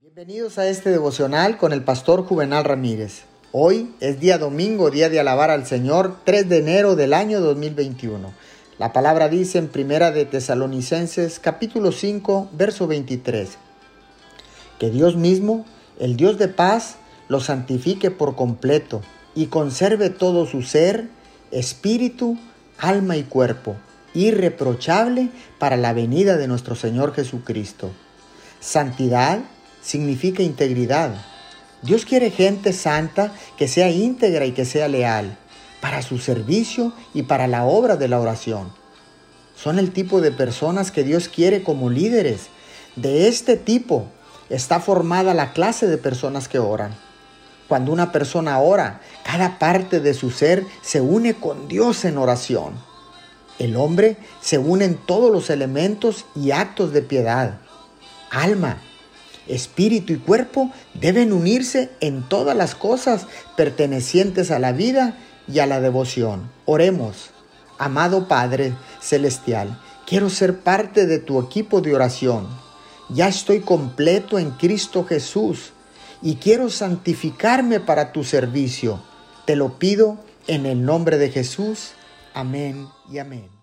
Bienvenidos a este devocional con el pastor Juvenal Ramírez. Hoy es día domingo, día de alabar al Señor, 3 de enero del año 2021. La palabra dice en Primera de Tesalonicenses capítulo 5, verso 23, que Dios mismo, el Dios de paz, lo santifique por completo y conserve todo su ser, espíritu, alma y cuerpo, irreprochable para la venida de nuestro Señor Jesucristo. Santidad significa integridad. Dios quiere gente santa que sea íntegra y que sea leal para su servicio y para la obra de la oración. Son el tipo de personas que Dios quiere como líderes. De este tipo está formada la clase de personas que oran. Cuando una persona ora, cada parte de su ser se une con Dios en oración. El hombre se une en todos los elementos y actos de piedad. Alma, espíritu y cuerpo deben unirse en todas las cosas pertenecientes a la vida y a la devoción. Oremos. Amado Padre Celestial, quiero ser parte de tu equipo de oración. Ya estoy completo en Cristo Jesús y quiero santificarme para tu servicio. Te lo pido en el nombre de Jesús. Amén y amén.